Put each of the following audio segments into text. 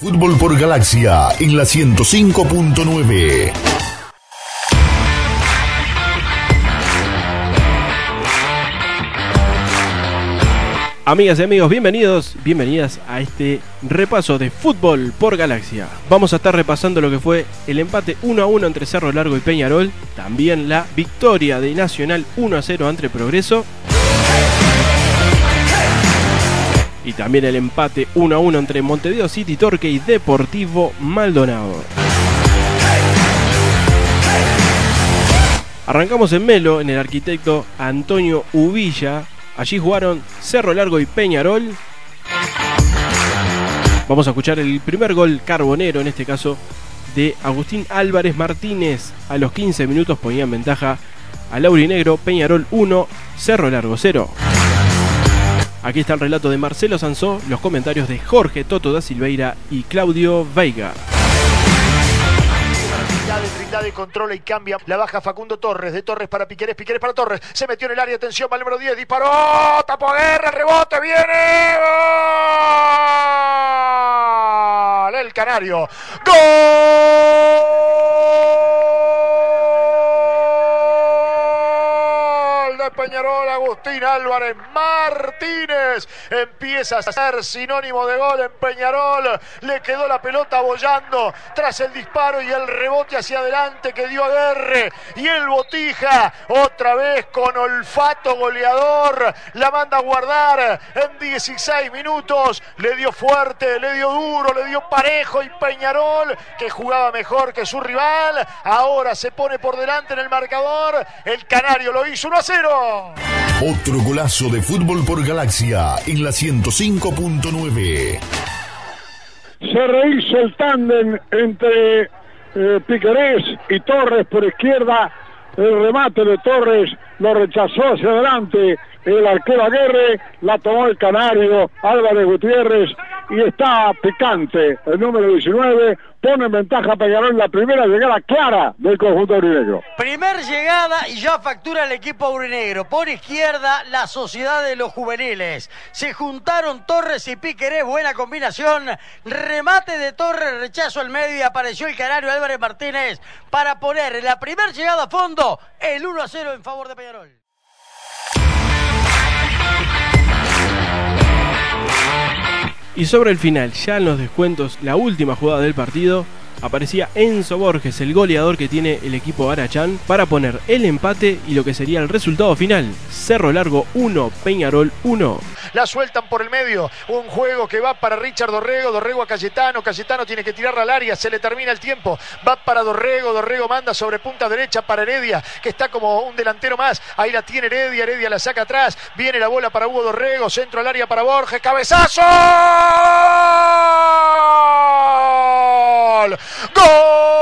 Fútbol por Galaxia en la 105.9. Amigas y amigos, bienvenidos, bienvenidas a este repaso de fútbol por Galaxia. Vamos a estar repasando lo que fue el empate 1 a 1 entre Cerro Largo y Peñarol, también la victoria de Nacional 1 a 0 ante Progreso y también el empate 1 a 1 entre Montevideo City Torque y Deportivo Maldonado. Arrancamos en Melo, en el arquitecto Antonio Uvilla. Allí jugaron Cerro Largo y Peñarol. Vamos a escuchar el primer gol carbonero, en este caso, de Agustín Álvarez Martínez. A los 15 minutos ponía en ventaja a Laurinegro, Peñarol 1, Cerro Largo 0. Aquí está el relato de Marcelo Sansó, los comentarios de Jorge Toto da Silveira y Claudio Veiga. Trindade, controla y cambia. La baja Facundo Torres. De Torres para Piqueres. Piqueres para Torres. Se metió en el área. Atención, va el número 10. Disparó. Tapó guerra. Rebote. Viene. Gol. El Canario. Gol Peñarol. Agustín Álvarez Martínez. Empieza a ser sinónimo de gol en Peñarol. Le quedó la pelota bollando tras el disparo y el rebote hacia adelante que dio a Guerre. Y el Botija, otra vez con olfato goleador, la manda a guardar en 16 minutos. Le dio fuerte, le dio duro, le dio parejo y Peñarol, que jugaba mejor que su rival, ahora se pone por delante en el marcador. El Canario lo hizo 1 a 0. Otro golazo de fútbol por Galaxia en la 105.9. Se rehizo el tándem entre eh, Piquerés y Torres por izquierda. El remate de Torres lo rechazó hacia adelante el arquero Aguerre, la tomó el canario Álvarez Gutiérrez y está picante. El número 19 pone en ventaja Peñarol la primera llegada clara del conjunto aurinegro. Primer llegada y ya factura el equipo aurinegro. Por izquierda, la sociedad de los juveniles. Se juntaron Torres y Piquerés, buena combinación. Remate de Torres, rechazo al medio y apareció el canario Álvarez Martínez para poner la primera llegada a fondo el 1 a 0 en favor de Peñarol. Y sobre el final, ya en los descuentos, la última jugada del partido, aparecía Enzo Borges, el goleador que tiene el equipo Arachán, para poner el empate y lo que sería el resultado final. Cerro Largo 1, Peñarol 1. La sueltan por el medio. Un juego que va para Richard Dorrego. Dorrego a Cayetano. Cayetano tiene que tirarla al área. Se le termina el tiempo. Va para Dorrego. Dorrego manda sobre punta derecha para Heredia, que está como un delantero más. Ahí la tiene Heredia. Heredia la saca atrás. Viene la bola para Hugo Dorrego. Centro al área para Borges. ¡Cabezazo! ¡Gol! ¡Gol!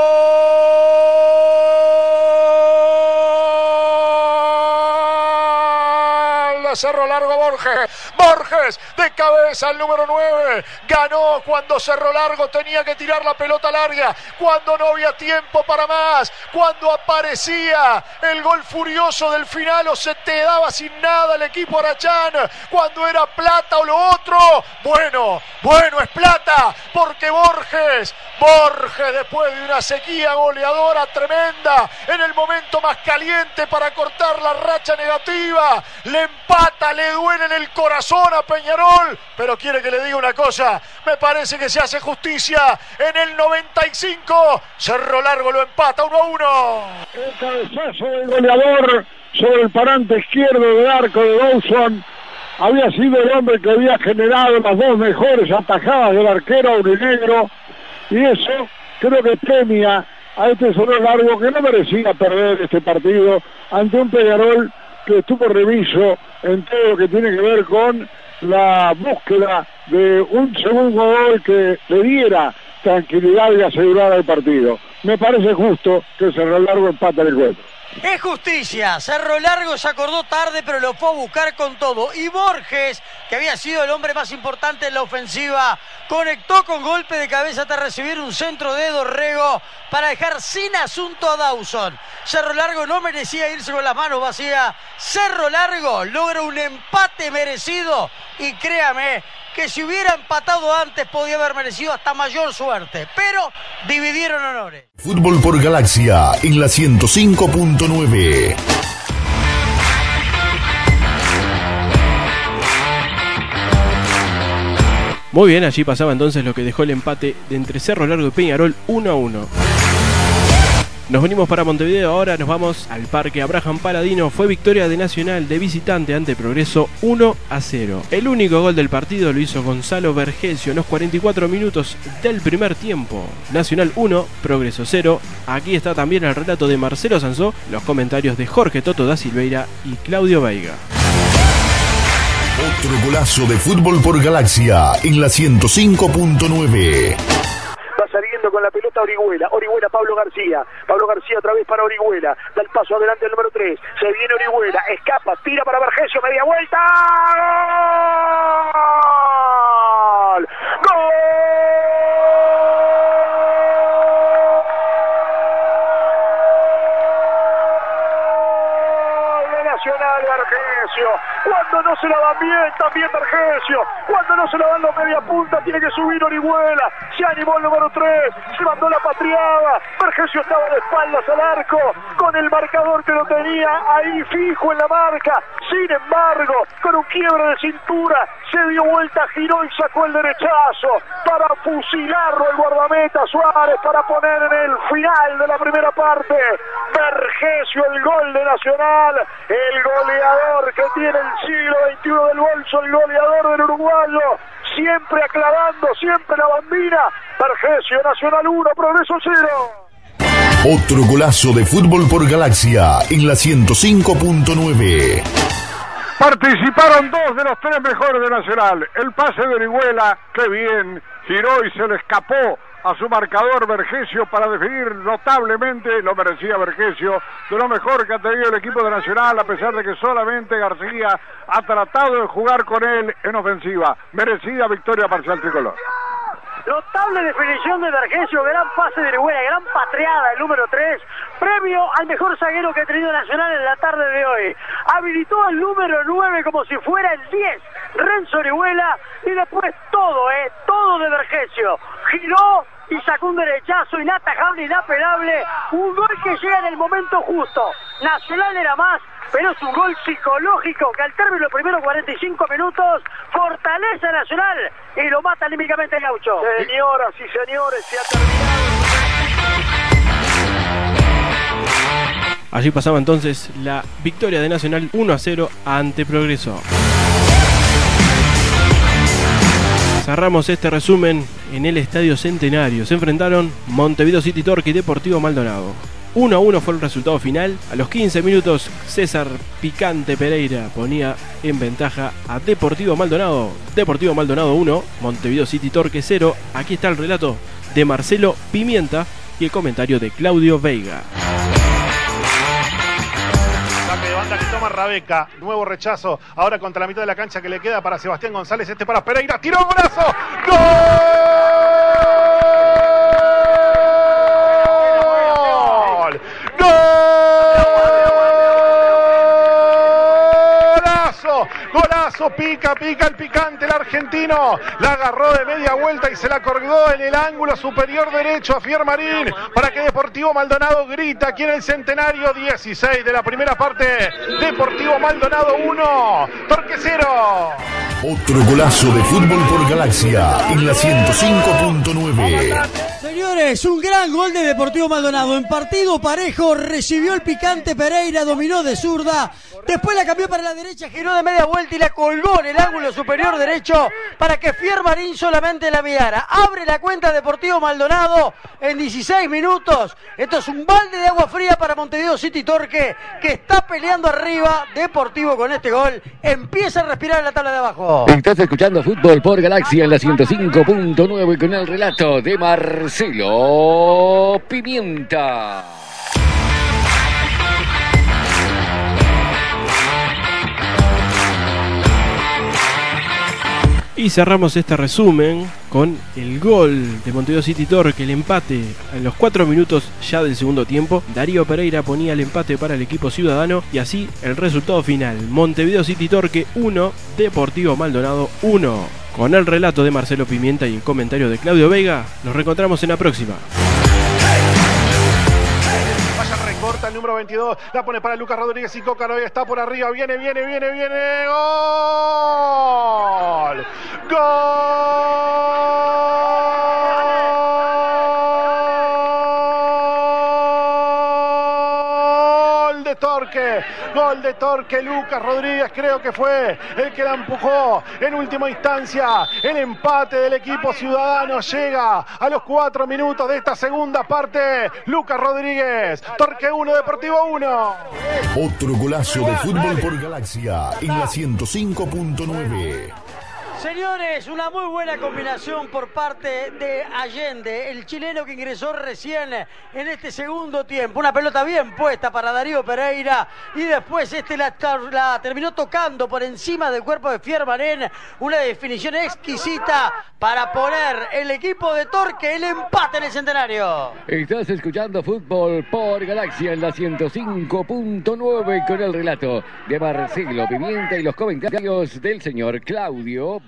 Cerro Largo Borges. Borges de cabeza el número 9. Ganó cuando Cerro Largo tenía que tirar la pelota larga. Cuando no había tiempo para más. Cuando aparecía el gol furioso del final o se te daba sin nada el equipo Arachán. Cuando era plata o lo otro. Bueno, bueno es plata. Porque Borges, Borges después de una sequía goleadora tremenda. En el momento más caliente para cortar la racha negativa. Le empata, le duele en el corazón a Peñarol, pero quiere que le diga una cosa, me parece que se hace justicia. En el 95, Cerro Largo lo empata 1 a 1. El cabezazo del goleador sobre el parante izquierdo del arco de Dawson. Había sido el hombre que había generado las dos mejores atajadas del arquero aurinegro. Y eso creo que premia a este Cerro Largo que no merecía perder este partido ante un Peñarol que estuvo reviso en todo lo que tiene que ver con la búsqueda de un segundo gol que le diera tranquilidad y asegurara el partido. Me parece justo que Cerro Largo empate el encuentro. Es justicia. Cerro Largo se acordó tarde, pero lo fue a buscar con todo. Y Borges, que había sido el hombre más importante en la ofensiva, conectó con golpe de cabeza hasta recibir un centro de Dorrego para dejar sin asunto a Dawson. Cerro Largo no merecía irse con las manos vacías. Cerro Largo logra un empate merecido y créame que si hubiera empatado antes podía haber merecido hasta mayor suerte, pero dividieron honores. Fútbol por Galaxia en la 105.9. Muy bien, allí pasaba entonces lo que dejó el empate de entre Cerro Largo y Peñarol 1 a 1. Nos venimos para Montevideo, ahora nos vamos al Parque Abraham Paladino. Fue victoria de Nacional de visitante ante Progreso 1 a 0. El único gol del partido lo hizo Gonzalo Vergesio en los 44 minutos del primer tiempo. Nacional 1, Progreso 0. Aquí está también el relato de Marcelo Sanzó, los comentarios de Jorge Toto da Silveira y Claudio Veiga. Otro golazo de fútbol por Galaxia en la 105.9 con la pelota Orihuela. Orihuela, Pablo García. Pablo García otra vez para Orihuela. Da el paso adelante el número 3. Se viene Orihuela. Escapa, tira para Vergesio. Media vuelta. ¡Gol! ¡Gol! Nacional Vergesio. Cuando no se la dan bien, también Vergesio. Cuando no se la dan los media punta, tiene que subir Orihuela. Se animó el número 3. Se mandó la patriada. Vergesio estaba de espaldas al arco. Con el marcador que lo tenía ahí fijo en la marca. Sin embargo, con un quiebre de cintura, se dio vuelta, giró y sacó el derechazo para fusilarlo el guardameta Suárez para poner en el final de la primera parte. Vergesio, el gol de Nacional, el goleador que tiene el siglo XXI del bolso, el goleador del uruguayo, siempre aclarando, siempre la bambina. Vergesio, Nacional 1, Progreso 0. Otro golazo de fútbol por Galaxia en la 105.9. Participaron dos de los tres mejores de Nacional. El pase de Orihuela, qué bien, giró y se le escapó a su marcador Vergesio para definir notablemente, lo merecía Vergesio, de lo mejor que ha tenido el equipo de Nacional, a pesar de que solamente García ha tratado de jugar con él en ofensiva. Merecida victoria parcial tricolor. Notable definición de Vergesio, gran pase de Orihuela, gran patreada el número 3, premio al mejor zaguero que ha tenido Nacional en la tarde de hoy. Habilitó al número 9 como si fuera el 10, Renzo Orihuela, y después todo, eh, todo de Vergesio. Giró y sacó un derechazo inatajable, inapelable, un gol que llega en el momento justo. Nacional era más, pero es un gol psicológico que al término de los primeros 45 minutos fortalece a Nacional y lo mata límicamente el gaucho. Señoras y señores, se ha terminado. Allí pasaba entonces la victoria de Nacional 1 a 0 ante Progreso. Cerramos este resumen en el Estadio Centenario. Se enfrentaron Montevideo City Torque y Deportivo Maldonado. 1 a 1 fue el resultado final. A los 15 minutos, César Picante Pereira ponía en ventaja a Deportivo Maldonado. Deportivo Maldonado 1, Montevideo City Torque 0. Aquí está el relato de Marcelo Pimienta y el comentario de Claudio Veiga. Saque de banda que toma Rabeca. Nuevo rechazo. Ahora contra la mitad de la cancha que le queda para Sebastián González. Este para Pereira. Tiró golazo. ¡Gol! Pica, pica el picante, el argentino. La agarró de media vuelta y se la colgó en el ángulo superior derecho a Fier Marín para que Deportivo Maldonado grita aquí en el centenario 16 de la primera parte. Deportivo Maldonado 1, Torque 0. Otro golazo de fútbol por Galaxia en la 105.9. Señores, un gran gol de Deportivo Maldonado. En partido parejo recibió el picante Pereira, dominó de zurda. Después la cambió para la derecha, giró de media vuelta y la colgó en el ángulo superior derecho para que Fier Marín solamente la mirara. Abre la cuenta Deportivo Maldonado en 16 minutos. Esto es un balde de agua fría para Montevideo City Torque que está peleando arriba. Deportivo con este gol empieza a respirar en la tabla de abajo. Estás escuchando Fútbol por Galaxia en la 105.9 con el relato de Marcelo Pimienta. Y cerramos este resumen con el gol de Montevideo City Torque, el empate a los 4 minutos ya del segundo tiempo. Darío Pereira ponía el empate para el equipo ciudadano y así el resultado final. Montevideo City Torque 1, Deportivo Maldonado 1. Con el relato de Marcelo Pimienta y el comentario de Claudio Vega, nos reencontramos en la próxima. Vaya recorta el número 22. La pone para Lucas Rodríguez y Coca hoy está por arriba. Viene, viene, viene, viene. ¡Gol! ¡Gol! de Torque. Gol de Torque. Lucas Rodríguez creo que fue el que la empujó en última instancia. El empate del equipo ciudadano llega a los cuatro minutos de esta segunda parte. Lucas Rodríguez. Torque 1, Deportivo 1. Otro golazo de fútbol por Galaxia en la 105.9. Señores, una muy buena combinación por parte de Allende, el chileno que ingresó recién en este segundo tiempo. Una pelota bien puesta para Darío Pereira y después este la, terminó tocando por encima del cuerpo de Fiermarén. Una definición exquisita para poner el equipo de Torque el empate en el centenario. Estás escuchando fútbol por Galaxia en la 105.9 con el relato de Marcelo Pimienta y los comentarios del señor Claudio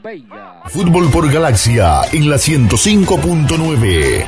Fútbol por Galaxia en la 105.9.